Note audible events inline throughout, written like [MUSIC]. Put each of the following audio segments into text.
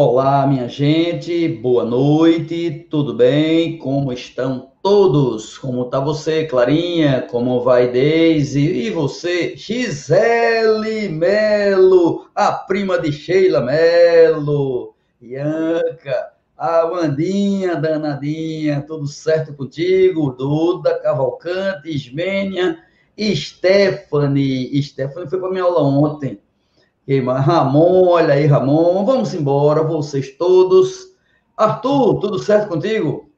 Olá, minha gente, boa noite, tudo bem? Como estão todos? Como está você, Clarinha? Como vai, Deise? E você, Gisele Melo, a prima de Sheila Melo, Ianca, a Wandinha danadinha, tudo certo contigo? Duda, Cavalcante, Ismênia, Stephanie. Stephanie foi para minha aula ontem Ramon, olha aí, Ramon. Vamos embora, vocês todos. Arthur, tudo certo contigo?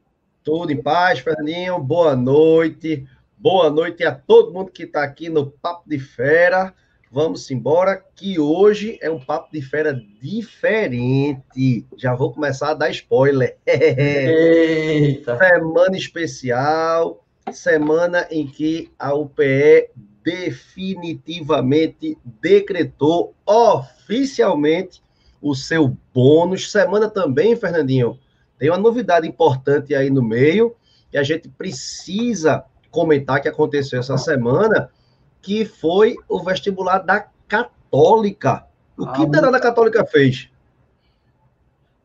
Tudo em paz, Fernandinho. Boa noite. Boa noite a todo mundo que está aqui no Papo de Fera. Vamos embora, que hoje é um Papo de Fera diferente. Já vou começar a dar spoiler. Eita. Semana especial, semana em que a UPE definitivamente decretou oficialmente o seu bônus. Semana também, Fernandinho, tem uma novidade importante aí no meio que a gente precisa comentar que aconteceu essa semana, que foi o vestibular da Católica. O que a danada Católica fez?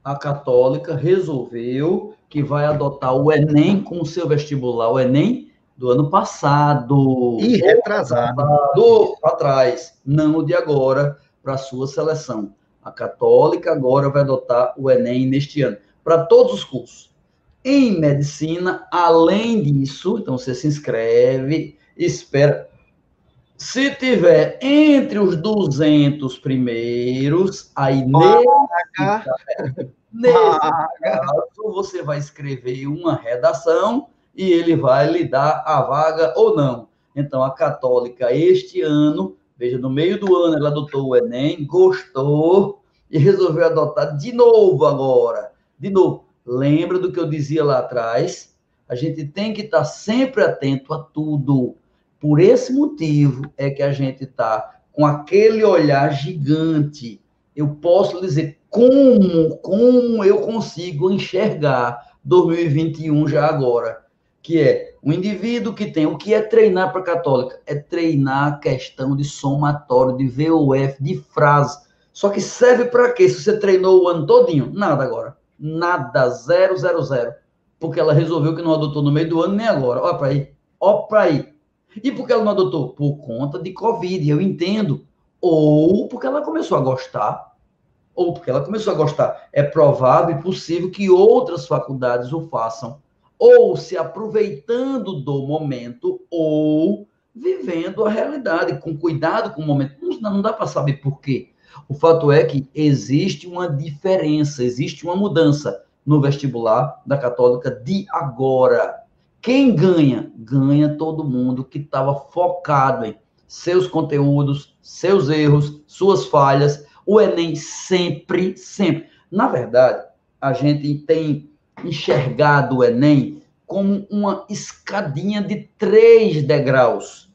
A Católica resolveu que vai adotar o Enem com o seu vestibular, o Enem do ano passado. E retrasado. Do atrás, não o de agora, para a sua seleção. A Católica agora vai adotar o Enem neste ano, para todos os cursos. Em medicina, além disso, então você se inscreve, espera. Se tiver entre os 200 primeiros, aí nesse, nesse caso, você vai escrever uma redação e ele vai lhe dar a vaga ou não. Então, a Católica, este ano, veja, no meio do ano ela adotou o Enem, gostou e resolveu adotar de novo agora. De novo, lembra do que eu dizia lá atrás? A gente tem que estar sempre atento a tudo. Por esse motivo é que a gente está com aquele olhar gigante. Eu posso dizer como, como eu consigo enxergar 2021 já agora que é o indivíduo que tem o que é treinar para católica é treinar a questão de somatório, de VOF, de frase. Só que serve para quê? Se você treinou o ano todinho, nada agora. Nada, zero, zero, zero. Porque ela resolveu que não adotou no meio do ano nem agora. Olha para aí. Olha para aí. E por que ela não adotou? Por conta de Covid, eu entendo. Ou porque ela começou a gostar, ou porque ela começou a gostar. É provável e possível que outras faculdades o façam ou se aproveitando do momento, ou vivendo a realidade, com cuidado com o momento. Não, não dá para saber por quê. O fato é que existe uma diferença, existe uma mudança no vestibular da Católica de agora. Quem ganha? Ganha todo mundo que estava focado em seus conteúdos, seus erros, suas falhas. O Enem sempre, sempre. Na verdade, a gente tem enxergado o Enem como uma escadinha de três degraus.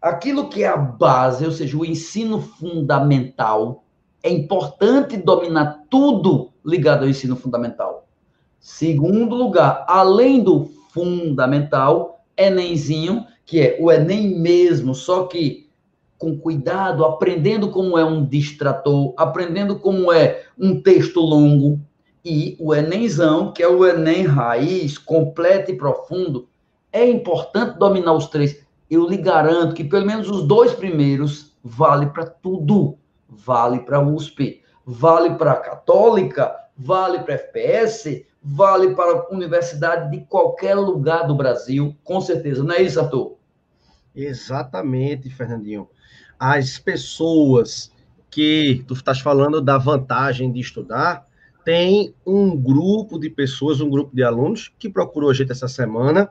Aquilo que é a base, ou seja, o ensino fundamental, é importante dominar tudo ligado ao ensino fundamental. Segundo lugar, além do fundamental, Enemzinho, que é o Enem mesmo, só que com cuidado, aprendendo como é um distrator, aprendendo como é um texto longo, e o Enemzão, que é o Enem raiz, completo e profundo, é importante dominar os três. Eu lhe garanto que pelo menos os dois primeiros vale para tudo. Vale para USP, vale para Católica, vale para FPS, vale para universidade de qualquer lugar do Brasil, com certeza. Não é isso, Arthur? Exatamente, Fernandinho. As pessoas que tu estás falando da vantagem de estudar, tem um grupo de pessoas, um grupo de alunos que procurou a gente essa semana,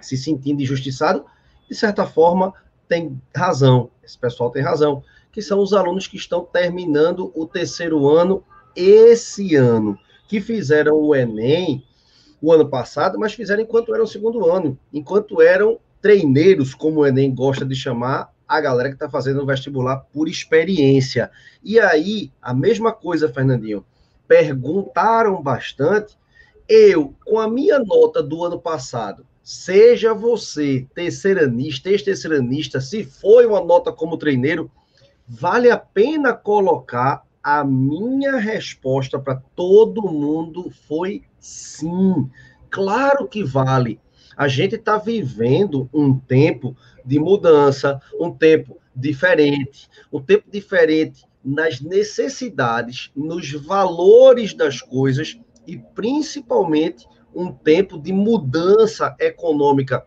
se sentindo injustiçado, de certa forma tem razão, esse pessoal tem razão, que são os alunos que estão terminando o terceiro ano esse ano, que fizeram o Enem o ano passado, mas fizeram enquanto eram segundo ano, enquanto eram treineiros, como o Enem gosta de chamar, a galera que está fazendo o vestibular por experiência. E aí, a mesma coisa, Fernandinho, perguntaram bastante. Eu, com a minha nota do ano passado, seja você terceiranista, ex-terceiranista, se foi uma nota como treineiro, vale a pena colocar A minha resposta para todo mundo foi sim. Claro que vale. A gente está vivendo um tempo de mudança, um tempo diferente, um tempo diferente nas necessidades, nos valores das coisas e principalmente um tempo de mudança econômica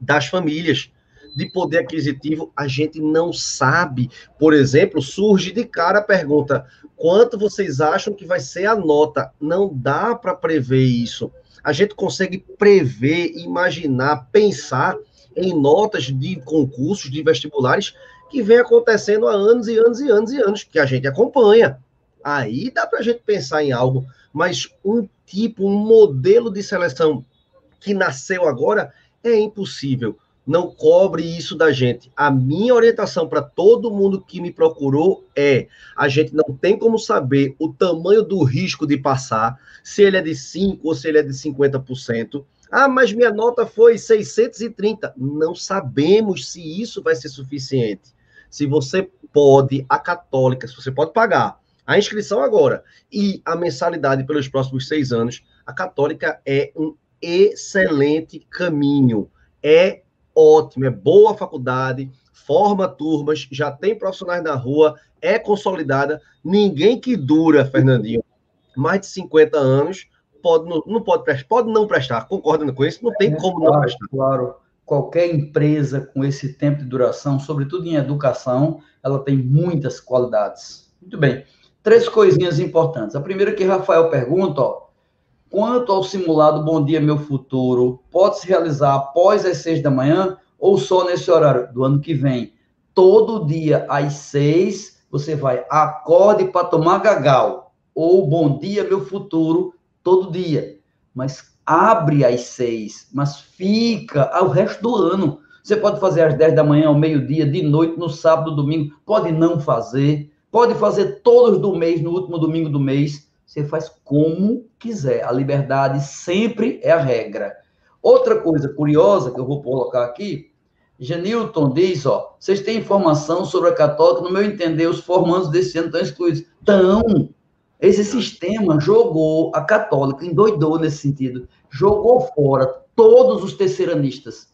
das famílias, de poder aquisitivo, a gente não sabe. Por exemplo, surge de cara a pergunta: quanto vocês acham que vai ser a nota? Não dá para prever isso. A gente consegue prever, imaginar, pensar em notas de concursos, de vestibulares que vem acontecendo há anos e anos e anos e anos, que a gente acompanha. Aí dá para a gente pensar em algo, mas um tipo, um modelo de seleção que nasceu agora é impossível. Não cobre isso da gente. A minha orientação para todo mundo que me procurou é: a gente não tem como saber o tamanho do risco de passar, se ele é de 5 ou se ele é de 50%. Ah, mas minha nota foi 630. Não sabemos se isso vai ser suficiente se você pode, a católica, se você pode pagar a inscrição agora e a mensalidade pelos próximos seis anos, a católica é um excelente caminho. É ótimo, é boa faculdade, forma turmas, já tem profissionais na rua, é consolidada. Ninguém que dura, Fernandinho, mais de 50 anos pode não, não pode prestar, pode não prestar. Concorda com isso? Não tem é, como claro, não prestar. Claro qualquer empresa com esse tempo de duração, sobretudo em educação, ela tem muitas qualidades. Muito bem. Três coisinhas importantes. A primeira que Rafael pergunta, ó, quanto ao simulado Bom Dia Meu Futuro, pode se realizar após as seis da manhã ou só nesse horário do ano que vem? Todo dia às seis, você vai acorde para tomar gagal ou Bom Dia Meu Futuro todo dia. Mas abre às seis, mas fica ao resto do ano. Você pode fazer às dez da manhã, ao meio-dia, de noite, no sábado, domingo. Pode não fazer. Pode fazer todos do mês, no último domingo do mês. Você faz como quiser. A liberdade sempre é a regra. Outra coisa curiosa que eu vou colocar aqui, Genilton diz, ó, vocês têm informação sobre a católica? No meu entender, os formandos desse ano estão excluídos. Estão. Esse sistema jogou a católica, endoidou nesse sentido jogou fora todos os terceiranistas.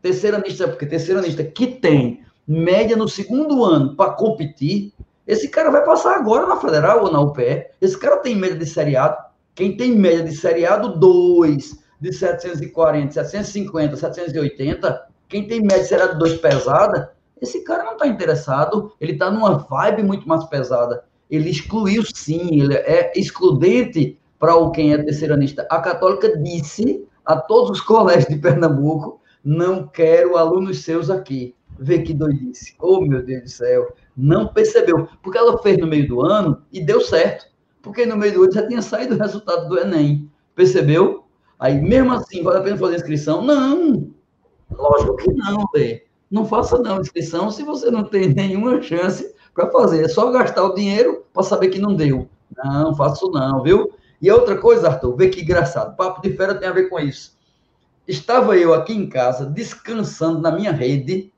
Terceiranista, porque terceiranista que tem média no segundo ano para competir, esse cara vai passar agora na federal ou na UPE. Esse cara tem média de seriado. Quem tem média de seriado, 2, de 740, 750, 780. Quem tem média de seriado 2 pesada, esse cara não está interessado. Ele está numa vibe muito mais pesada. Ele excluiu sim, ele é excludente para o quem é terceiranista. A Católica disse a todos os [LAUGHS] colégios de Pernambuco: não quero alunos seus aqui. Vê que doidice. Oh, meu Deus do céu. Não percebeu. Porque ela fez no meio do ano e deu certo. Porque no meio do ano já tinha saído o resultado do Enem. Percebeu? Aí, mesmo assim, vale a pena fazer inscrição? Não. Lógico que não, Lê. Não faça não inscrição se você não tem [LAUGHS] nenhuma chance para fazer. É só gastar o dinheiro para saber que não deu. Não, faço não, viu? E outra coisa, Arthur, vê que engraçado. Papo de fera tem a ver com isso. Estava eu aqui em casa, descansando na minha rede.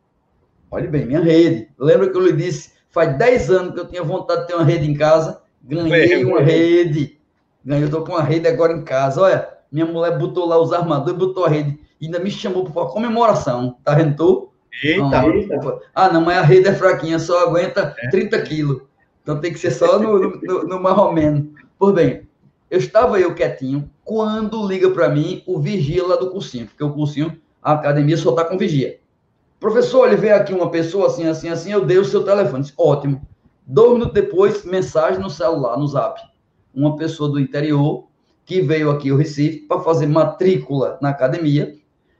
Olhe bem, minha rede. Lembra que eu lhe disse, faz 10 anos que eu tinha vontade de ter uma rede em casa. Ganhei uma rede. Ganhei, eu tô com uma rede agora em casa. Olha, minha mulher botou lá os armadores, botou a rede. Ainda me chamou para comemoração. Tá vendo tu? Eita, não, eita. Ah, não, mas a rede é fraquinha, só aguenta é. 30 quilos. Então tem que ser só no, no, no marromeno. Pois bem, eu estava eu quietinho, quando liga para mim o vigia lá do cursinho, porque o cursinho, a academia só está com vigia. Professor, ele veio aqui uma pessoa assim, assim, assim, eu dei o seu telefone. Disse, Ótimo. Dois minutos depois, mensagem no celular, no zap. Uma pessoa do interior que veio aqui ao Recife para fazer matrícula na academia,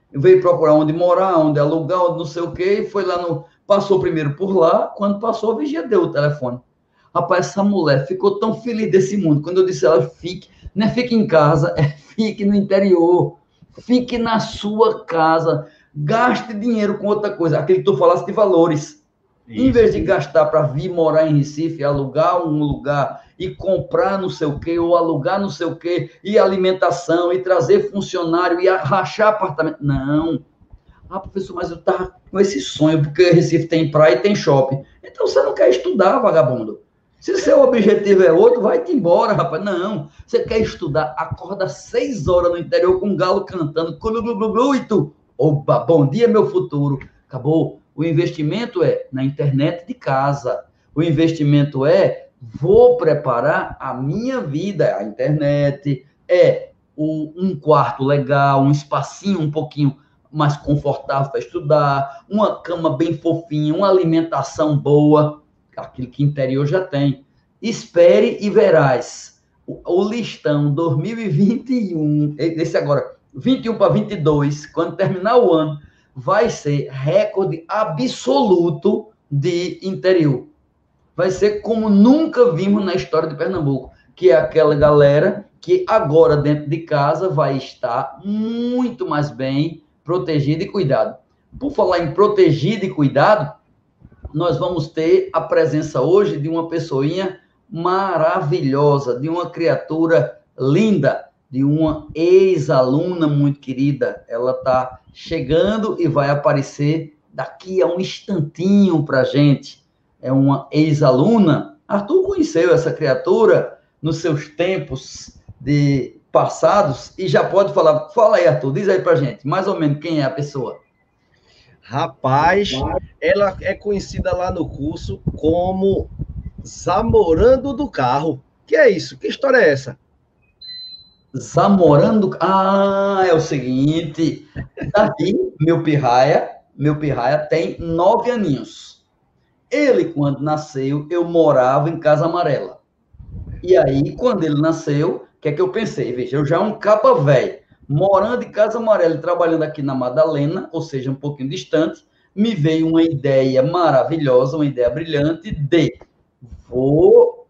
veio procurar onde morar, onde alugar, onde não sei o quê, foi lá no. Passou primeiro por lá, quando passou, a vigia deu o telefone. Rapaz, essa mulher ficou tão feliz desse mundo. Quando eu disse a ela, fique, não é fique em casa, é fique no interior. Fique na sua casa. Gaste dinheiro com outra coisa. Aquele que tu falasse de valores. Isso. Em vez de gastar para vir morar em Recife, alugar um lugar e comprar não sei o quê, ou alugar não sei o quê, e alimentação, e trazer funcionário, e rachar apartamento. Não. Ah, professor, mas eu estava com esse sonho, porque Recife tem praia e tem shopping. Então você não quer estudar, vagabundo. Se seu objetivo é outro, vai-te embora, rapaz. Não. Você quer estudar, acorda seis horas no interior com um galo cantando, e tu, opa, bom dia, meu futuro. Acabou. O investimento é na internet de casa. O investimento é vou preparar a minha vida, a internet, é o, um quarto legal, um espacinho um pouquinho mais confortável para estudar, uma cama bem fofinha, uma alimentação boa, aquilo que interior já tem. Espere e verás. O, o listão 2021, esse agora, 21 para 22, quando terminar o ano, vai ser recorde absoluto de interior. Vai ser como nunca vimos na história de Pernambuco, que é aquela galera que agora dentro de casa vai estar muito mais bem protegido e cuidado. Por falar em protegido e cuidado, nós vamos ter a presença hoje de uma pessoinha maravilhosa, de uma criatura linda, de uma ex-aluna muito querida. Ela está chegando e vai aparecer daqui a um instantinho para gente. É uma ex-aluna. Arthur conheceu essa criatura nos seus tempos de passados e já pode falar. Fala aí, Arthur, diz aí pra gente, mais ou menos quem é a pessoa. Rapaz, ela é conhecida lá no curso como Zamorando do Carro. Que é isso? Que história é essa? Zamorando. Ah, é o seguinte. Davi, meu pirraia, meu pirraia tem nove aninhos. Ele, quando nasceu, eu morava em Casa Amarela. E aí, quando ele nasceu, que é que eu pensei? Veja, eu já um capa velho, morando em Casa Amarela e trabalhando aqui na Madalena, ou seja, um pouquinho distante, me veio uma ideia maravilhosa, uma ideia brilhante de vou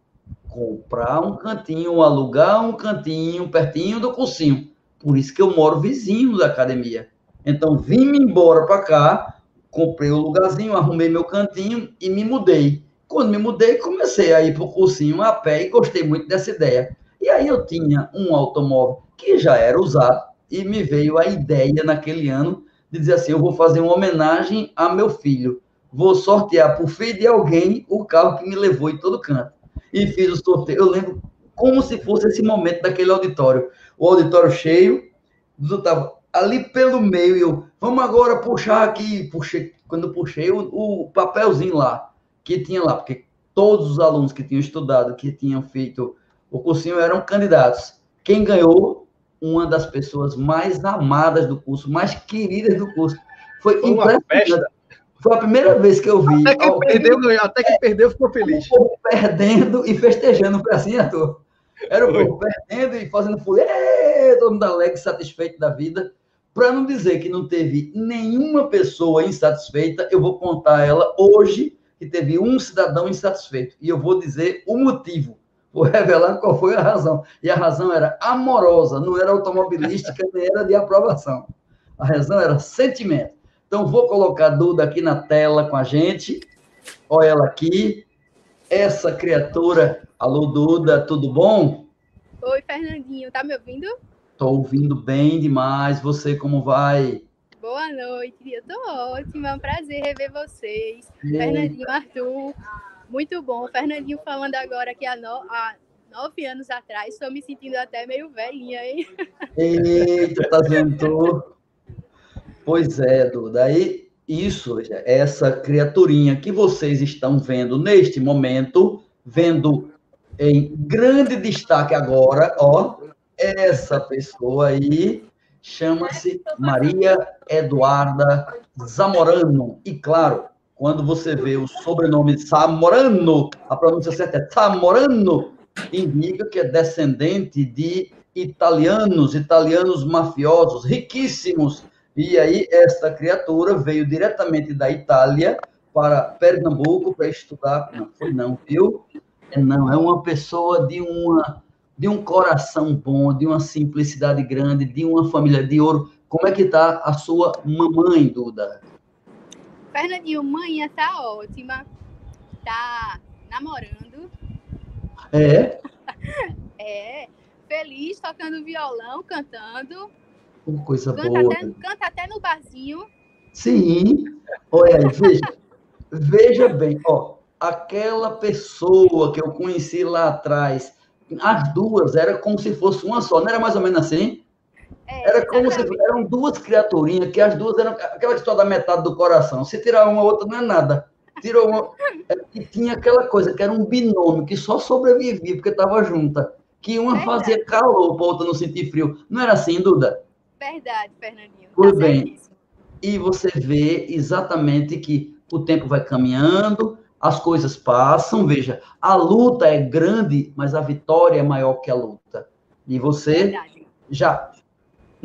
comprar um cantinho, alugar um cantinho pertinho do cursinho. Por isso que eu moro vizinho da academia. Então, vim-me embora para cá, comprei o um lugarzinho, arrumei meu cantinho e me mudei. Quando me mudei, comecei a ir para o cursinho a pé e gostei muito dessa ideia. E aí eu tinha um automóvel que já era usado e me veio a ideia naquele ano de dizer assim, eu vou fazer uma homenagem a meu filho. Vou sortear por filho de alguém o carro que me levou em todo canto. E fiz o sorteio. Eu lembro como se fosse esse momento daquele auditório. O auditório cheio, eu estava ali pelo meio, eu, vamos agora puxar aqui. Puxei, quando puxei o, o papelzinho lá, que tinha lá, porque todos os alunos que tinham estudado, que tinham feito o cursinho eram candidatos. Quem ganhou? Uma das pessoas mais amadas do curso, mais queridas do curso. Foi, Foi impressionante. Foi a primeira vez que eu vi. Até que alguém... perdeu. Até que perdeu, ficou feliz. O povo perdendo e festejando, foi assim, Arthur? Era o povo perdendo e fazendo folia, todo mundo alegre, satisfeito da vida. Para não dizer que não teve nenhuma pessoa insatisfeita, eu vou contar ela hoje que teve um cidadão insatisfeito. E eu vou dizer o motivo vou revelar qual foi a razão. E a razão era amorosa, não era automobilística, nem era de aprovação. A razão era sentimento. Então, vou colocar a Duda aqui na tela com a gente. Olha ela aqui. Essa criatura. Alô, Duda, tudo bom? Oi, Fernandinho. Tá me ouvindo? Tô ouvindo bem demais. Você, como vai? Boa noite, eu tô ótima. É um prazer rever vocês. Fernandinho, Arthur. Muito bom. Fernandinho falando agora que há, no, há nove anos atrás, estou me sentindo até meio velhinha, hein? Eita, tá vendo? Pois é, Duda. Aí, isso, essa criaturinha que vocês estão vendo neste momento, vendo em grande destaque agora, ó, essa pessoa aí chama-se Maria Eduarda Zamorano. E claro, quando você vê o sobrenome Samorano, a pronúncia certa é Samorano, indica que é descendente de italianos, italianos mafiosos, riquíssimos. E aí, esta criatura veio diretamente da Itália para Pernambuco para estudar. Não foi não, viu? É não, é uma pessoa de uma de um coração bom, de uma simplicidade grande, de uma família de ouro. Como é que está a sua mamãe, Duda? Fernandinho, manhã tá ótima. Tá namorando. É? [LAUGHS] é. Feliz, tocando violão, cantando. Uma coisa canta boa. Até, canta até no barzinho. Sim. Olha aí, veja. veja bem, ó. aquela pessoa que eu conheci lá atrás, as duas era como se fosse uma só, não era mais ou menos assim? É, era como se eram duas criaturinhas, que as duas eram aquela história da metade do coração. Se tirar uma, a outra não é nada. Tirou uma. É, e tinha aquela coisa que era um binômio que só sobrevivia porque estava junta. Que uma Verdade. fazia calor, para outra não sentir frio. Não era assim, Duda? Verdade, Fernandinho. Pois tá bem. E você vê exatamente que o tempo vai caminhando, as coisas passam. Veja, a luta é grande, mas a vitória é maior que a luta. E você Verdade. já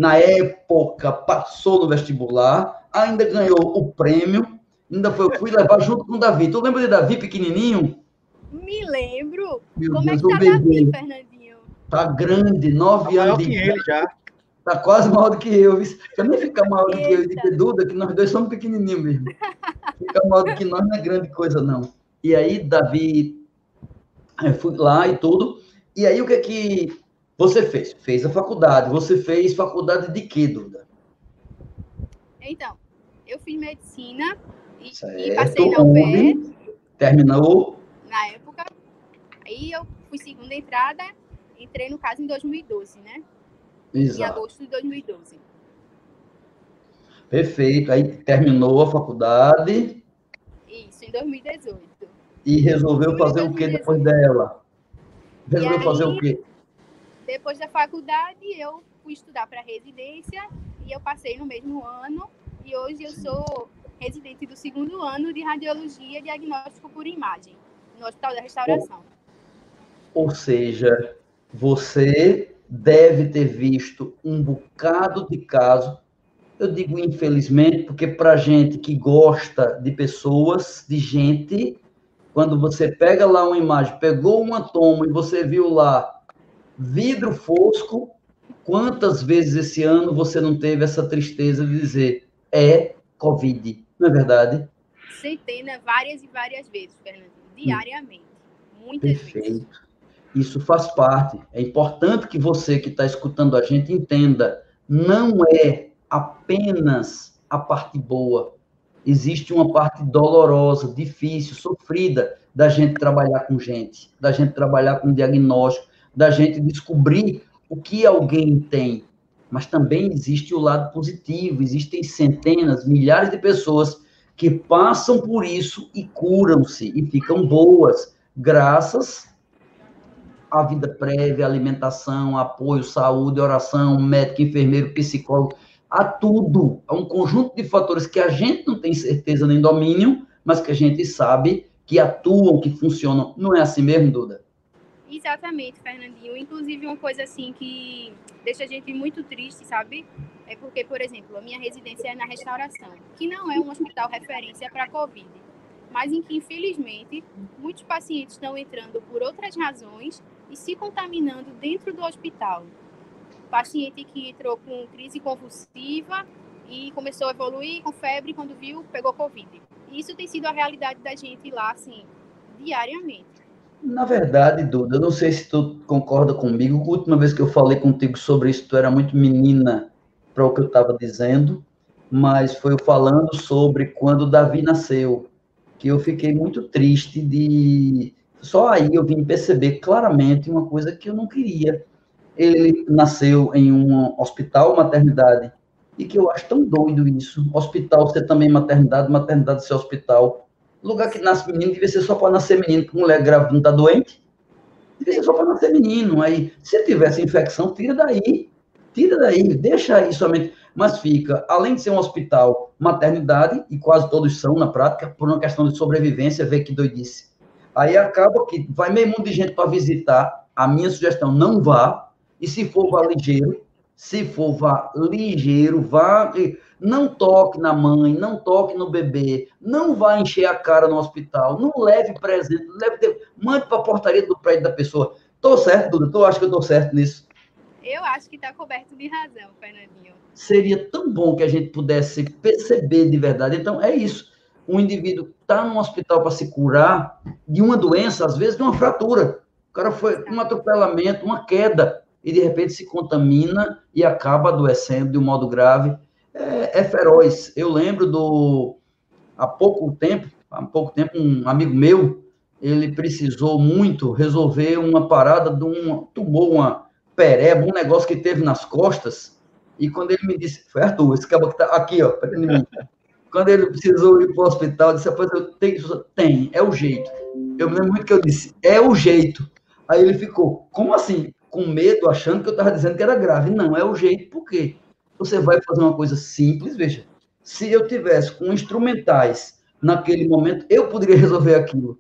na época, passou no vestibular, ainda ganhou o prêmio, ainda foi, fui levar junto com o Davi. Tu lembra de Davi pequenininho? Me lembro. Meu Como Deus, é que tá Davi, Fernandinho? Tá grande, nove tá anos de idade. ele já. Tá quase maior do que eu. Também fica maior do que eu e de Duda, que nós dois somos pequenininhos mesmo. Fica maior do que nós, não é grande coisa, não. E aí, Davi, eu fui lá e tudo. E aí, o que é que você fez? Fez a faculdade. Você fez faculdade de quê, Duda? Então, eu fiz medicina e, e passei na UPE. Terminou? Na época. Aí eu fui segunda entrada, entrei no caso em 2012, né? Exato. Em agosto de 2012. Perfeito. Aí terminou a faculdade. Isso, em 2018. E resolveu fazer o que depois dela? Resolveu aí, fazer o quê? Depois da faculdade, eu fui estudar para residência e eu passei no mesmo ano. E hoje eu sou residente do segundo ano de radiologia diagnóstico por imagem, no Hospital da Restauração. Ou seja, você deve ter visto um bocado de casos. Eu digo infelizmente, porque para gente que gosta de pessoas, de gente, quando você pega lá uma imagem, pegou uma toma e você viu lá vidro fosco. Quantas vezes esse ano você não teve essa tristeza de dizer é Covid, não é verdade? Centenas, várias e várias vezes, Fernando, diariamente. Muitas Perfeito. vezes. Isso faz parte. É importante que você que está escutando a gente entenda. Não é apenas a parte boa. Existe uma parte dolorosa, difícil, sofrida da gente trabalhar com gente, da gente trabalhar com diagnóstico, da gente descobrir o que alguém tem. Mas também existe o lado positivo, existem centenas, milhares de pessoas que passam por isso e curam-se e ficam boas, graças à vida prévia, alimentação, apoio, saúde, oração, médico, enfermeiro, psicólogo, a tudo. É um conjunto de fatores que a gente não tem certeza nem domínio, mas que a gente sabe que atuam, que funcionam. Não é assim mesmo, Duda? Exatamente, Fernandinho. Inclusive, uma coisa assim que deixa a gente muito triste, sabe? É porque, por exemplo, a minha residência é na restauração, que não é um hospital referência para Covid, mas em que, infelizmente, muitos pacientes estão entrando por outras razões e se contaminando dentro do hospital. Paciente que entrou com crise convulsiva e começou a evoluir com febre, quando viu, pegou Covid. Isso tem sido a realidade da gente lá, assim, diariamente. Na verdade, Duda, eu não sei se tu concorda comigo. A última vez que eu falei contigo sobre isso, tu era muito menina para o que eu estava dizendo, mas foi falando sobre quando Davi nasceu, que eu fiquei muito triste de. Só aí eu vim perceber claramente uma coisa que eu não queria. Ele nasceu em um hospital, maternidade, e que eu acho tão doido isso. Hospital ser também maternidade, maternidade ser hospital lugar que nasce menino devia ser só para nascer menino, porque mulher grávida não está doente. Devia ser só para nascer menino. Aí, se tivesse infecção, tira daí. Tira daí, deixa aí somente. Mas fica, além de ser um hospital, maternidade, e quase todos são na prática, por uma questão de sobrevivência, vê que doidice. Aí acaba que vai meio mundo de gente para visitar. A minha sugestão, não vá. E se for, vá ligeiro. Se for, vá ligeiro, vá. Não toque na mãe, não toque no bebê, não vá encher a cara no hospital, não leve presente, leve, mande para a portaria do prédio da pessoa. Tô certo, Duda? Tu acha que eu tô certo nisso? Eu acho que está coberto de razão, Fernandinho. Seria tão bom que a gente pudesse perceber de verdade. Então, é isso. Um indivíduo está num hospital para se curar de uma doença, às vezes de uma fratura. O cara foi um atropelamento, uma queda, e de repente se contamina e acaba adoecendo de um modo grave é, é feroz. Eu lembro do há pouco tempo, há pouco tempo, um amigo meu, ele precisou muito resolver uma parada de um, tomou uma pereba, um negócio que teve nas costas, e quando ele me disse, foi Arthur, esse cabo que tá aqui, ó. Quando ele precisou ir para o hospital, disse, rapaz, eu tenho, tem, é o jeito. Eu me lembro muito que eu disse, é o jeito. Aí ele ficou, como assim? Com medo, achando que eu estava dizendo que era grave. Não, é o jeito, por quê? Você vai fazer uma coisa simples, veja. Se eu tivesse com instrumentais naquele momento, eu poderia resolver aquilo.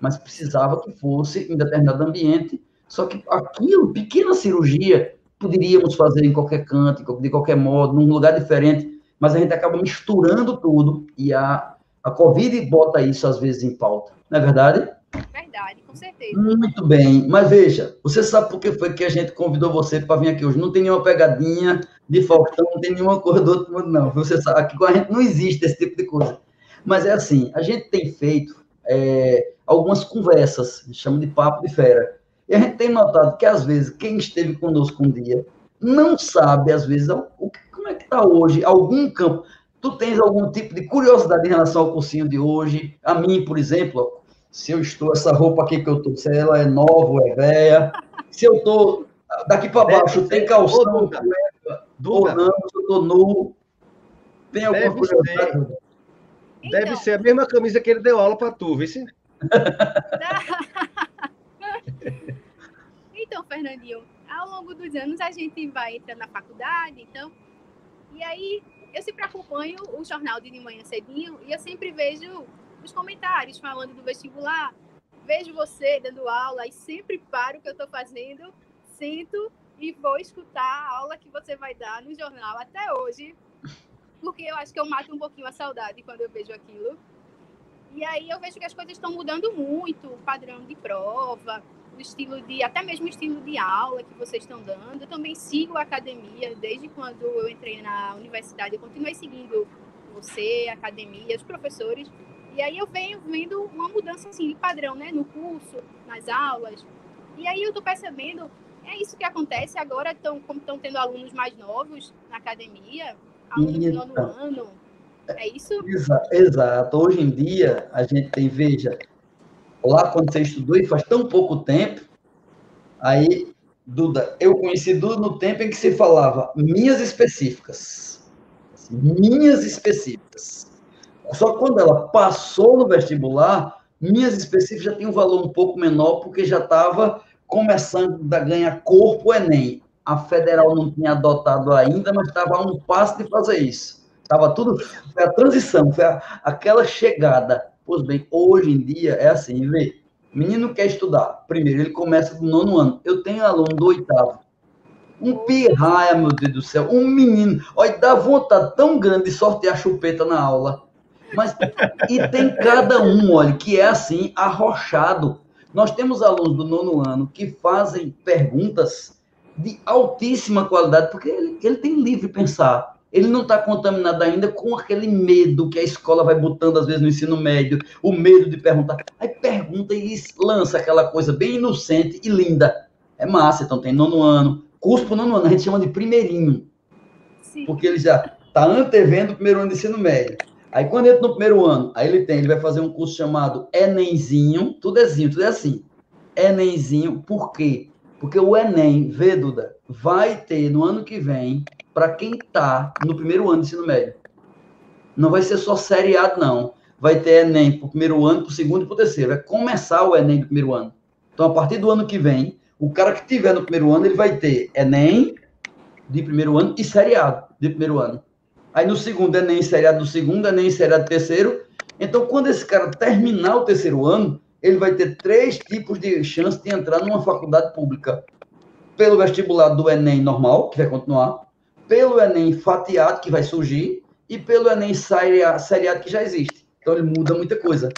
Mas precisava que fosse em determinado ambiente. Só que aquilo, pequena cirurgia, poderíamos fazer em qualquer canto, de qualquer modo, num lugar diferente mas a gente acaba misturando tudo e a, a Covid bota isso às vezes em pauta. Não é verdade? Com certeza. Muito bem. Mas veja, você sabe por que foi que a gente convidou você para vir aqui hoje? Não tem nenhuma pegadinha de Faustão, não tem nenhuma coisa do outro mundo, não. Você sabe, aqui com a gente não existe esse tipo de coisa. Mas é assim, a gente tem feito é, algumas conversas, chama de papo de fera. E a gente tem notado que, às vezes, quem esteve conosco um dia não sabe, às vezes, o que como é que está hoje? Algum campo? Tu tens algum tipo de curiosidade em relação ao cursinho de hoje? A mim, por exemplo, se eu estou, essa roupa aqui que eu estou, se ela é nova ou é velha, se eu estou daqui para baixo, tem calção, Duda. ou não, se eu estou nu, tem alguma Deve curiosidade? Ser. Deve então, ser a mesma camisa que ele deu aula para tu, viu? [LAUGHS] então, Fernandinho, ao longo dos anos a gente vai entrando na faculdade, então e aí eu sempre acompanho o jornal de manhã cedinho e eu sempre vejo os comentários falando do vestibular. Vejo você dando aula e sempre paro o que eu estou fazendo, sento e vou escutar a aula que você vai dar no jornal até hoje, porque eu acho que eu mato um pouquinho a saudade quando eu vejo aquilo. E aí eu vejo que as coisas estão mudando muito, o padrão de prova, o estilo de, até mesmo o estilo de aula que vocês estão dando. Eu também sigo a academia, desde quando eu entrei na universidade, eu continuei seguindo você, a academia, os professores. E aí eu venho vendo uma mudança assim, de padrão, né? No curso, nas aulas. E aí eu tô percebendo, é isso que acontece agora, tão, como estão tendo alunos mais novos na academia, alunos do nono ano. É isso? Exato, exato. Hoje em dia, a gente tem, veja, lá quando você estudou e faz tão pouco tempo, aí, Duda, eu conheci Duda no tempo em que se falava minhas específicas. Minhas específicas. Só quando ela passou no vestibular, minhas específicas já tinham um valor um pouco menor, porque já estava começando a ganhar corpo o Enem. A federal não tinha adotado ainda, mas estava a um passo de fazer isso. Estava tudo. Foi a transição, foi a, aquela chegada Pois bem, hoje em dia é assim, vê. Menino quer estudar. Primeiro, ele começa do nono ano. Eu tenho aluno do oitavo. Um pirraia, meu Deus do céu. Um menino. Olha, dá vontade tão grande de sortear chupeta na aula. Mas, e tem cada um, olha, que é assim, arrochado. Nós temos alunos do nono ano que fazem perguntas de altíssima qualidade, porque ele, ele tem livre pensar ele não está contaminado ainda com aquele medo que a escola vai botando, às vezes, no ensino médio, o medo de perguntar. Aí pergunta e lança aquela coisa bem inocente e linda. É massa, então tem nono ano. Curso para nono ano, a gente chama de primeirinho. Sim. Porque ele já está antevendo o primeiro ano de ensino médio. Aí quando entra no primeiro ano, aí ele tem, ele vai fazer um curso chamado Enemzinho, tudo é tudo é assim. Enemzinho, por quê? Porque o Enem, vê, Duda, vai ter no ano que vem para quem está no primeiro ano de ensino médio. Não vai ser só seriado, não. Vai ter Enem para o primeiro ano, para o segundo e para o terceiro. Vai começar o Enem do primeiro ano. Então, a partir do ano que vem, o cara que tiver no primeiro ano, ele vai ter Enem de primeiro ano e seriado de primeiro ano. Aí no segundo, Enem seriado do segundo, Enem seriado do terceiro. Então, quando esse cara terminar o terceiro ano, ele vai ter três tipos de chance de entrar numa faculdade pública. Pelo vestibular do Enem normal, que vai continuar, pelo Enem fatiado, que vai surgir, e pelo Enem seriado, que já existe. Então, ele muda muita coisa.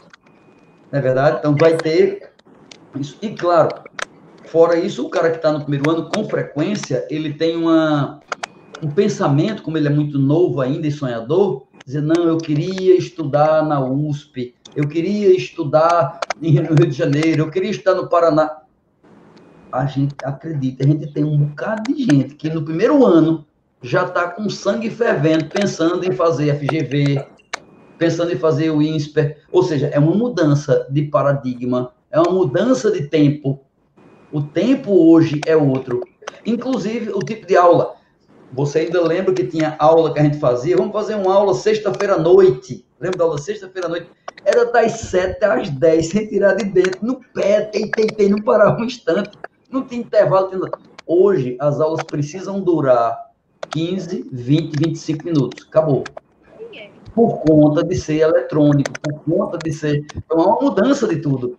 Não é verdade? Então, vai ter isso. E, claro, fora isso, o cara que está no primeiro ano, com frequência, ele tem uma, um pensamento, como ele é muito novo ainda e sonhador, dizer, não, eu queria estudar na USP, eu queria estudar no Rio de Janeiro, eu queria estudar no Paraná. A gente acredita, a gente tem um bocado de gente que no primeiro ano já está com sangue fervendo, pensando em fazer FGV, pensando em fazer o INSPER. Ou seja, é uma mudança de paradigma, é uma mudança de tempo. O tempo hoje é outro. Inclusive, o tipo de aula. Você ainda lembra que tinha aula que a gente fazia? Vamos fazer uma aula sexta-feira à noite. Lembra da aula sexta-feira à noite? Era das sete às dez, sem tirar de dentro, no pé, tem, não parava um instante. Não tinha intervalo. Hoje, as aulas precisam durar 15, 20, 25 minutos. Acabou. Por conta de ser eletrônico, por conta de ser. Então, é uma mudança de tudo.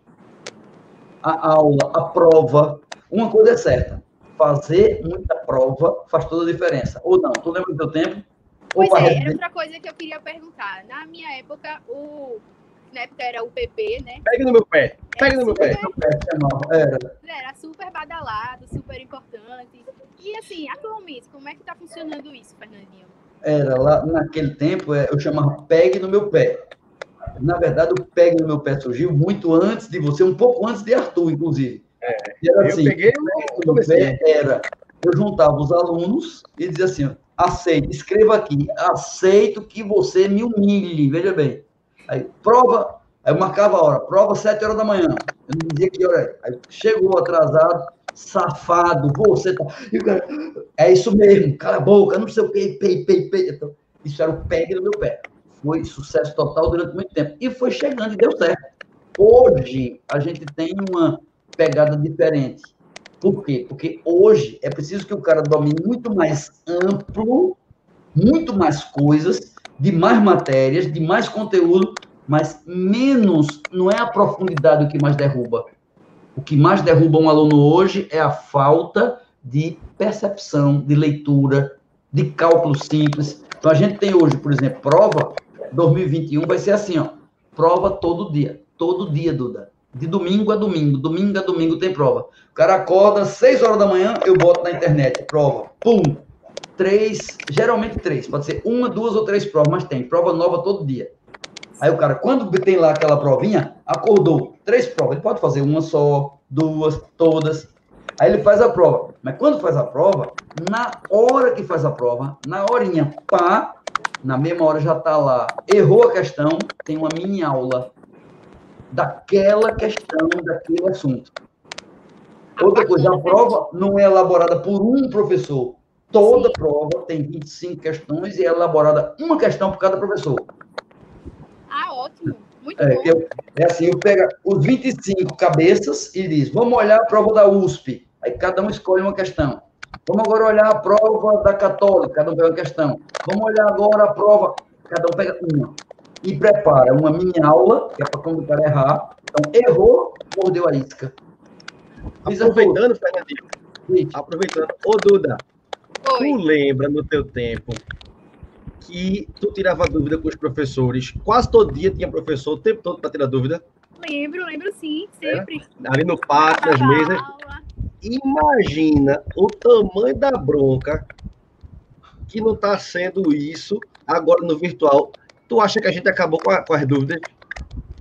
A aula, a prova. Uma coisa é certa: fazer muita prova faz toda a diferença. Ou não? Tu lembra do teu tempo? Pois é, era outra coisa que eu queria perguntar. Na minha época, o na época era o PP, né? Pega no meu pé. Pega no meu pé. Era. era super badalado, super importante. E assim, atualmente, como é que tá funcionando isso, Fernandinho? Era, lá naquele tempo, é, eu chamava Pegue no meu pé. Na verdade, o Pegue no meu pé surgiu muito antes de você, um pouco antes de Arthur, inclusive. Era assim, eu peguei, era, eu juntava os alunos e dizia assim, aceito, escreva aqui, aceito que você me humilhe, veja bem. Aí, prova, aí eu marcava a hora, prova sete horas da manhã. Eu não dizia que hora é. Aí chegou atrasado, safado, você tá. Cara, é isso mesmo, cala a boca, não sei o que, pei, pei, pei. Então, isso era o pegue no meu pé. Foi sucesso total durante muito tempo. E foi chegando e deu certo. Hoje, a gente tem uma pegada diferente. Por quê? Porque hoje é preciso que o cara domine muito mais amplo, muito mais coisas, de mais matérias, de mais conteúdo, mas menos, não é a profundidade o que mais derruba. O que mais derruba um aluno hoje é a falta de percepção, de leitura, de cálculo simples. Então a gente tem hoje, por exemplo, prova 2021 vai ser assim, ó, prova todo dia, todo dia, Duda. De domingo a domingo, domingo a domingo tem prova. O cara acorda, 6 horas da manhã, eu boto na internet, prova, pum, três, geralmente três, pode ser uma, duas ou três provas, mas tem. Prova nova todo dia. Aí o cara, quando tem lá aquela provinha, acordou. Três provas, ele pode fazer uma só, duas, todas. Aí ele faz a prova. Mas quando faz a prova, na hora que faz a prova, na horinha, pá, na mesma hora já está lá, errou a questão, tem uma mini aula daquela questão, daquele assunto. Outra coisa, a prova não é elaborada por um professor, Toda Sim. prova tem 25 questões e é elaborada uma questão por cada professor. Ah, ótimo. Muito é, bom. Eu, é assim, eu pego os 25 cabeças e diz, vamos olhar a prova da USP. Aí cada um escolhe uma questão. Vamos agora olhar a prova da Católica, cada um pega uma questão. Vamos olhar agora a prova, cada um pega uma. E prepara uma mini aula, que é para quando o cara errar. Então, errou, mordeu a isca. Aproveitando, Fernandinho. Aproveitando. Ô, Duda, Tu lembra no teu tempo que tu tirava dúvida com os professores? Quase todo dia tinha professor o tempo todo para tirar dúvida? Lembro, lembro sim, sempre. É? Ali no pátio, nas mesas. Imagina o tamanho da bronca que não está sendo isso agora no virtual. Tu acha que a gente acabou com, a, com as dúvidas?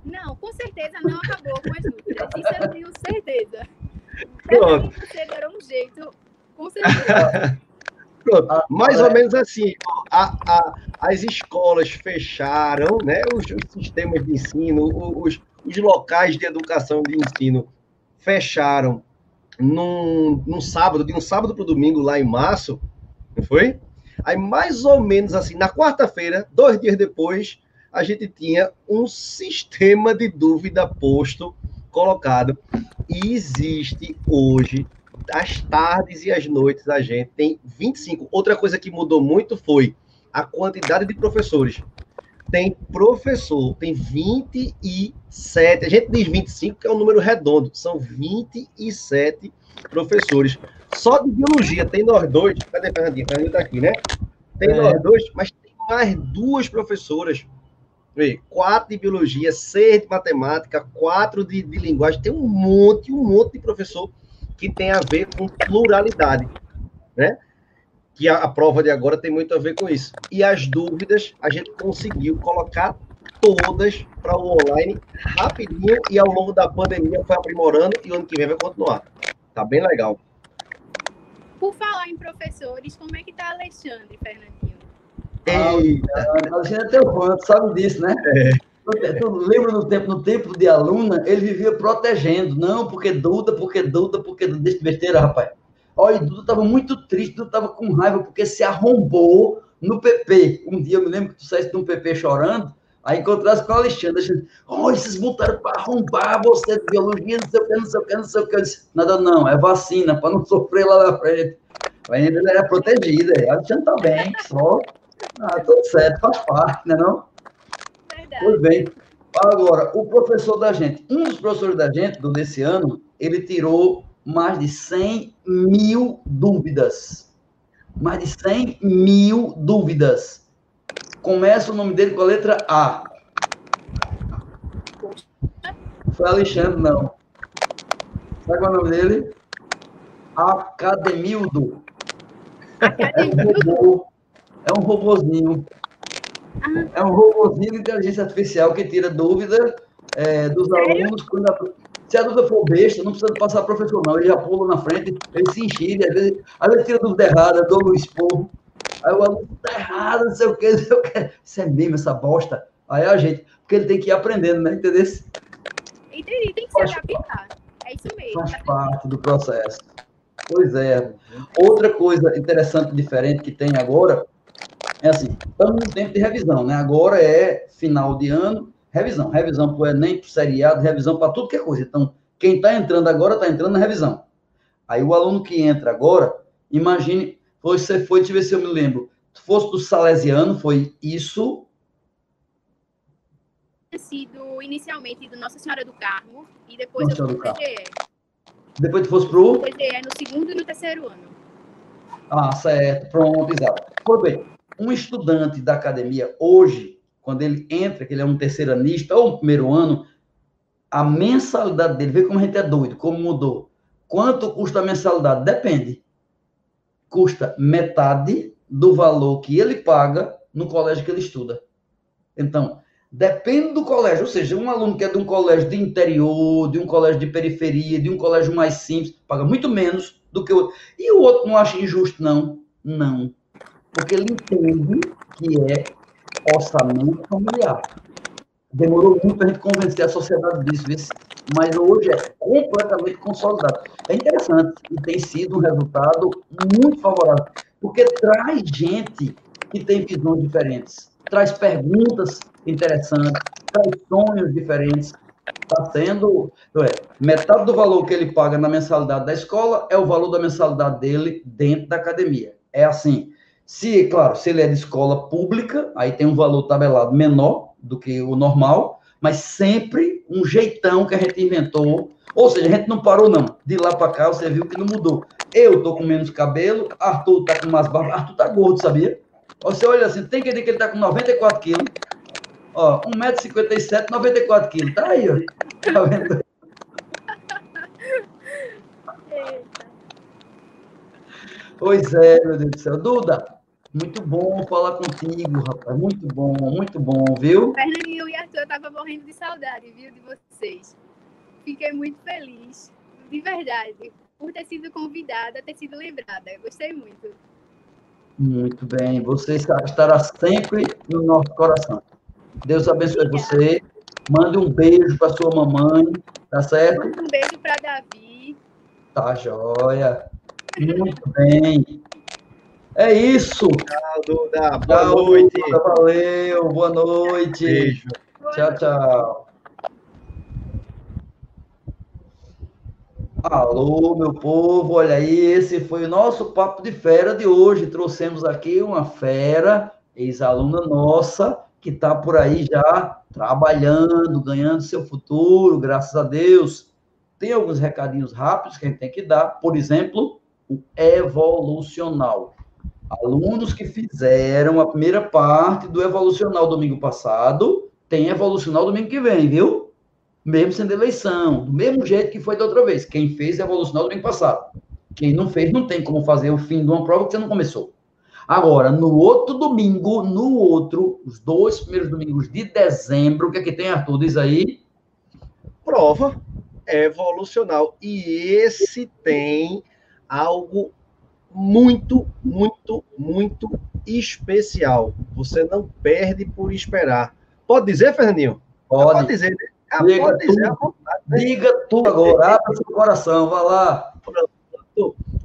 Não, com certeza não acabou com as dúvidas. Isso eu tenho certeza. Pronto. Você deram um jeito, com certeza. [LAUGHS] Pronto, mais ou menos assim, a, a, as escolas fecharam, né, os, os sistemas de ensino, os, os, locais de educação de ensino fecharam num, num sábado, de um sábado para o domingo, lá em março, não foi? Aí, mais ou menos assim, na quarta-feira, dois dias depois, a gente tinha um sistema de dúvida posto, colocado, e existe hoje as tardes e as noites a gente tem 25. Outra coisa que mudou muito foi a quantidade de professores. Tem professor, tem 27. A gente diz 25, que é um número redondo. São 27 professores. Só de biologia tem nós dois. Cadê Fernandinho? Fernandinho tá aqui, né? Tem é. nós dois, mas tem mais duas professoras. Quatro de biologia, seis de matemática, quatro de, de linguagem. Tem um monte, um monte de professor que tem a ver com pluralidade, né? Que a, a prova de agora tem muito a ver com isso. E as dúvidas a gente conseguiu colocar todas para o online rapidinho e ao longo da pandemia foi aprimorando e ano que vem vai continuar. Tá bem legal. Por falar em professores, como é que tá Alexandre, Fernandinho? Eita! Alexandre é teu fã, tu sabe disso, né? É. Tu lembra no tempo, no tempo de aluna, ele vivia protegendo. Não, porque Duda, porque Duda, porque Duda. Deixa de besteira, rapaz. Olha, Duda estava muito triste, Duda estava com raiva, porque se arrombou no PP. Um dia eu me lembro que tu saísse de um PP chorando, aí encontrasse com o Alexandre. Alexandre oh, esses botaram para arrombar você de biologia, não sei o que, não sei o que, não sei o que. Eu disse, nada não, é vacina, para não sofrer lá na frente. Ainda ele era protegida, Alexandre está bem, só. Ah, tudo certo, faz parte, né não? Verdade. Pois bem. Agora, o professor da gente, um dos professores da gente, do desse ano, ele tirou mais de 100 mil dúvidas. Mais de 100 mil dúvidas. Começa o nome dele com a letra A. Foi Alexandre, não. Sabe qual é o nome dele? Academildo. Academildo? É um robozinho. Ah. É um robozinho de inteligência artificial que tira dúvida é, dos Sério? alunos. Quando a, se a dúvida for besta, não precisa passar professor, não. Ele já pula na frente, ele se enxerga, às vezes, às vezes tira dúvida errada, dou o esporro. Aí o aluno tá errado, não sei o que, não sei o que. Isso é mesmo, essa bosta. Aí a gente, porque ele tem que ir aprendendo, né? Entendeu? Entendi, tem que se adaptar. É isso mesmo. Faz tá parte do processo. Pois é. Outra coisa interessante, diferente que tem agora, é assim, estamos no tempo de revisão, né? Agora é final de ano, revisão. Revisão para o Enem, para o seriado, revisão para tudo que é coisa. Então, quem está entrando agora está entrando na revisão. Aí o aluno que entra agora, imagine, você foi, deixa eu ver se eu me lembro, se fosse do Salesiano, foi isso. Sido inicialmente do Nossa Senhora do Carmo e depois Nossa eu fui pro PGE. Depois tu fosse pro? PGE no segundo e no terceiro ano. Ah, certo, pronto, exato. Foi bem um estudante da academia hoje, quando ele entra, que ele é um terceiranista ou um primeiro ano, a mensalidade dele, vê como a gente é doido, como mudou. Quanto custa a mensalidade? Depende. Custa metade do valor que ele paga no colégio que ele estuda. Então, depende do colégio, ou seja, um aluno que é de um colégio de interior, de um colégio de periferia, de um colégio mais simples, paga muito menos do que o outro. E o outro não acha injusto, não? Não porque ele entende que é orçamento familiar. Demorou muito para a gente convencer a sociedade disso, mas hoje é completamente consolidado. É interessante e tem sido um resultado muito favorável, porque traz gente que tem visões diferentes, traz perguntas interessantes, traz sonhos diferentes. Está sendo. É, metade do valor que ele paga na mensalidade da escola é o valor da mensalidade dele dentro da academia. É assim. Se, claro, se ele é de escola pública, aí tem um valor tabelado menor do que o normal, mas sempre um jeitão que a gente inventou. Ou seja, a gente não parou, não. De lá para cá, você viu que não mudou. Eu tô com menos cabelo, Arthur tá com mais barba. Arthur tá gordo, sabia? Você olha assim, tem que dizer que ele tá com 94 quilos. Ó, 1,57m, 94 quilos. Tá aí, ó. Tá vendo? [LAUGHS] Pois é, meu Deus do céu. Duda, muito bom falar contigo, rapaz. Muito bom, muito bom, viu? Fernandinho e Arthur, eu tava morrendo de saudade, viu, de vocês. Fiquei muito feliz, de verdade, por ter sido convidada, ter sido lembrada. Gostei muito. Muito bem. Você estará sempre no nosso coração. Deus abençoe Obrigada. você. Mande um beijo para sua mamãe, tá certo? Mande um beijo para Davi. Tá joia. Muito bem. É isso. Tchau, Duda. Boa tchau, noite. Duda, valeu. Boa noite. Beijo. Tchau, tchau. Alô, meu povo, olha aí, esse foi o nosso papo de fera de hoje. Trouxemos aqui uma fera, ex-aluna nossa, que está por aí já trabalhando, ganhando seu futuro, graças a Deus. Tem alguns recadinhos rápidos que a gente tem que dar, por exemplo, o evolucional. Alunos que fizeram a primeira parte do evolucional domingo passado, tem evolucional domingo que vem, viu? Mesmo sendo eleição, do mesmo jeito que foi da outra vez. Quem fez evolucional domingo passado. Quem não fez, não tem como fazer o fim de uma prova que você não começou. Agora, no outro domingo, no outro, os dois primeiros domingos de dezembro, o que é que tem, Arthur? Diz aí. Prova evolucional. E esse tem algo muito, muito, muito especial. Você não perde por esperar. Pode dizer, Fernandinho? Pode, pode dizer. Né? Ah, Diga pode dizer tudo. Vontade, né? Diga tudo agora, abra seu coração, vá lá.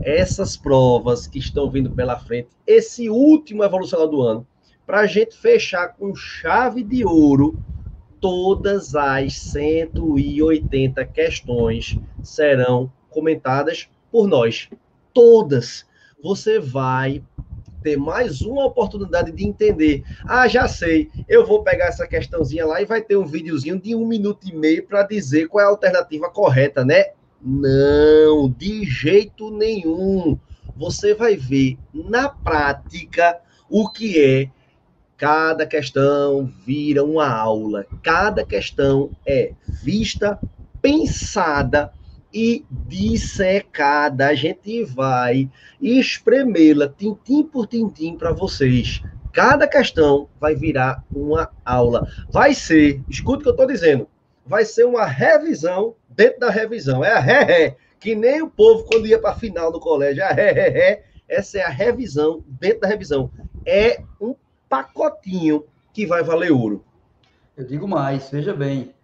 Essas provas que estão vindo pela frente, esse último evolucional do ano, para a gente fechar com chave de ouro, todas as 180 questões serão comentadas por nós. Todas. Você vai ter mais uma oportunidade de entender. Ah, já sei, eu vou pegar essa questãozinha lá e vai ter um videozinho de um minuto e meio para dizer qual é a alternativa correta, né? Não, de jeito nenhum. Você vai ver na prática o que é Cada questão vira uma aula. Cada questão é vista, pensada e dissecada. A gente vai espremê-la tintim por tintim para vocês. Cada questão vai virar uma aula. Vai ser, escuta o que eu estou dizendo, vai ser uma revisão dentro da revisão. É a ré-ré, que nem o povo quando ia para a final do colégio. É a ré-ré-ré. Essa é a revisão dentro da revisão. É um pacotinho que vai valer ouro. Eu digo mais, veja bem,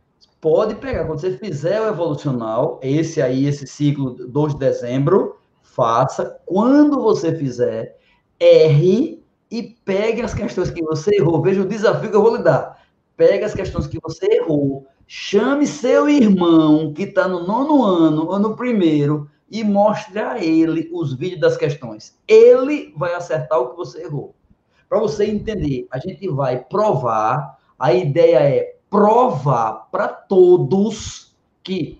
pode pegar, quando você fizer o evolucional, esse aí, esse ciclo 2 de dezembro, faça. Quando você fizer, erre e pegue as questões que você errou. Veja o desafio que eu vou lhe dar. Pegue as questões que você errou, chame seu irmão que está no nono ano ou no primeiro e mostre a ele os vídeos das questões. Ele vai acertar o que você errou. Para você entender, a gente vai provar, a ideia é provar para todos que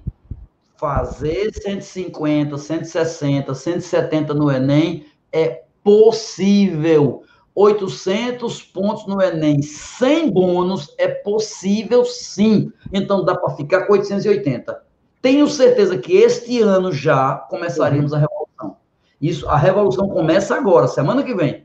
fazer 150, 160, 170 no Enem é possível. 800 pontos no Enem sem bônus é possível sim. Então dá para ficar com 880. Tenho certeza que este ano já começaremos a revolução. Isso, a revolução começa agora, semana que vem.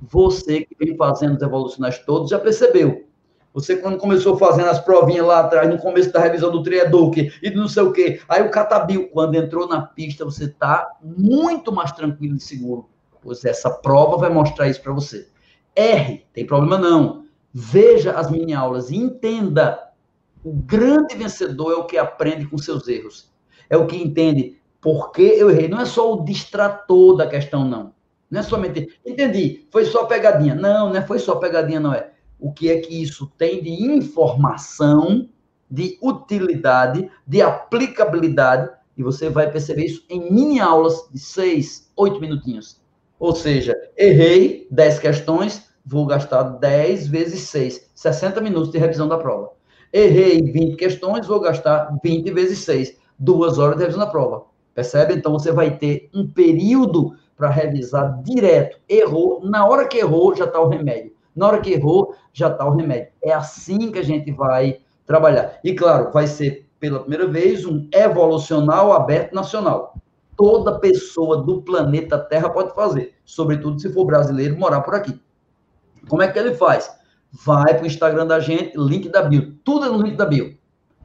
Você que vem fazendo os evolucionais todos já percebeu. Você, quando começou fazendo as provinhas lá atrás, no começo da revisão do Triaduque e não sei o quê, aí o Catabil, quando entrou na pista, você está muito mais tranquilo e seguro. Pois essa prova vai mostrar isso para você. R, tem problema não. Veja as mini aulas e entenda. O grande vencedor é o que aprende com seus erros. É o que entende por que eu errei. Não é só o distrator da questão, não. Não é somente, entendi, foi só pegadinha. Não, não é foi só pegadinha, não é. O que é que isso tem de informação, de utilidade, de aplicabilidade, e você vai perceber isso em mini aulas de seis, oito minutinhos. Ou seja, errei 10 questões, vou gastar 10 vezes 6, 60 minutos de revisão da prova. Errei 20 questões, vou gastar 20 vezes 6, duas horas de revisão da prova. Percebe? Então você vai ter um período para revisar direto. Errou, na hora que errou, já está o remédio. Na hora que errou, já está o remédio. É assim que a gente vai trabalhar. E, claro, vai ser pela primeira vez um evolucional aberto nacional. Toda pessoa do planeta Terra pode fazer, sobretudo se for brasileiro morar por aqui. Como é que ele faz? Vai para o Instagram da gente, link da bio. Tudo é no link da bio.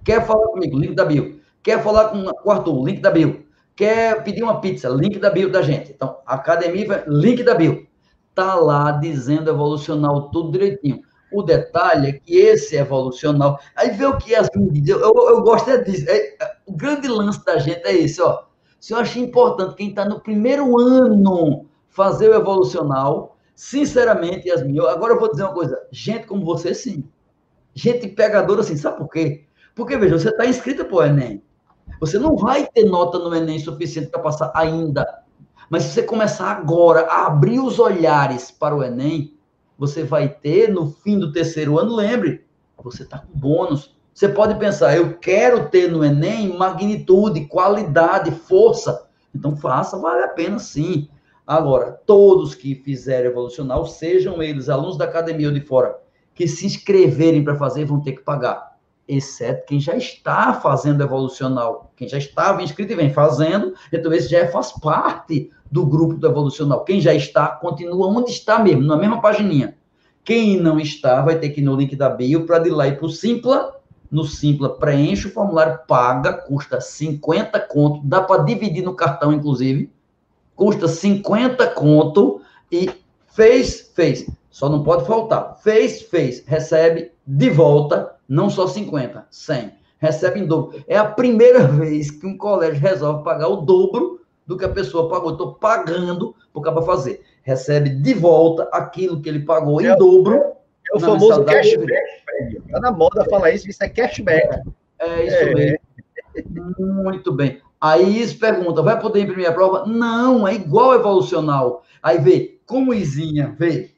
Quer falar comigo? Link da bio. Quer falar com o Arthur? Link da bio. Quer pedir uma pizza? Link da bio da gente. Então, academia, link da bio. Tá lá dizendo evolucional tudo direitinho. O detalhe é que esse evolucional. Aí vê o que as meninas. Eu, eu, eu gosto é disso. É, é, o grande lance da gente é esse, ó. Se eu acho importante quem está no primeiro ano fazer o evolucional, sinceramente, Yasmin, eu, agora eu vou dizer uma coisa. Gente como você, sim. Gente pegadora, assim, sabe por quê? Porque, veja, você está inscrita para o Enem. Você não vai ter nota no Enem suficiente para passar ainda. Mas se você começar agora a abrir os olhares para o Enem, você vai ter no fim do terceiro ano, lembre, você está com bônus. Você pode pensar, eu quero ter no Enem magnitude, qualidade, força. Então faça, vale a pena sim. Agora, todos que fizerem evolucional, sejam eles alunos da academia ou de fora, que se inscreverem para fazer, vão ter que pagar exceto quem já está fazendo evolucional, quem já estava inscrito e vem fazendo, então esse já faz parte do grupo do evolucional. Quem já está, continua onde está mesmo, na mesma pagininha. Quem não está, vai ter que ir no link da bio para de lá ir para o Simpla. No Simpla, preenche o formulário, paga, custa 50 conto, dá para dividir no cartão, inclusive. custa 50 conto e fez, fez. Só não pode faltar. Fez, fez. Recebe de volta, não só 50, 100. Recebe em dobro. É a primeira [LAUGHS] vez que um colégio resolve pagar o dobro do que a pessoa pagou. Estou pagando para fazer. Recebe de volta aquilo que ele pagou em é dobro. É o famoso cashback. Está na moda falar isso, isso é cashback. É isso é. mesmo. Muito bem. Aí se pergunta, vai poder imprimir a prova? Não, é igual evolucional. Aí vê, como Izinha, vê,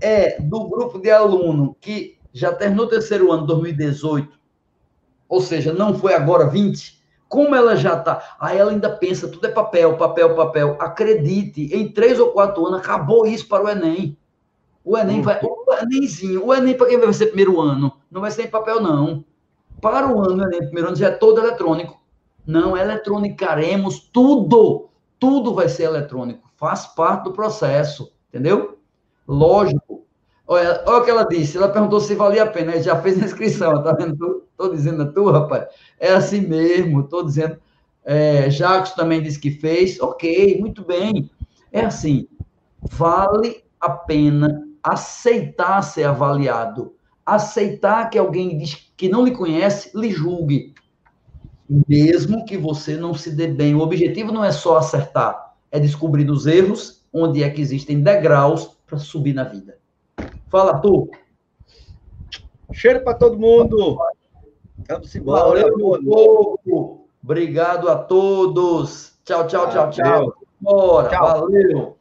é do grupo de aluno que já terminou o terceiro ano, 2018, ou seja, não foi agora 20, como ela já está, aí ela ainda pensa, tudo é papel, papel, papel. Acredite, em três ou quatro anos acabou isso para o Enem. O Enem uhum. vai, o Enemzinho, o Enem para quem vai ser primeiro ano, não vai ser em papel, não. Para o ano, o Enem, primeiro ano, já é todo eletrônico. Não, eletronicaremos tudo. Tudo vai ser eletrônico. Faz parte do processo, entendeu? Lógico. Olha, olha o que ela disse. Ela perguntou se valia a pena. Ele já fez a inscrição, tá vendo? Estou dizendo a tu, rapaz. É assim mesmo, estou dizendo. É, Jacques também disse que fez. Ok, muito bem. É assim. Vale a pena aceitar ser avaliado. Aceitar que alguém diz que não lhe conhece, lhe julgue. Mesmo que você não se dê bem. O objetivo não é só acertar, é descobrir os erros, onde é que existem degraus para subir na vida. Fala, tu. Cheiro para todo mundo. Vamos embora. Valeu, Obrigado a todos. Tchau, tchau, tchau, tchau. Bora. Tchau. Valeu.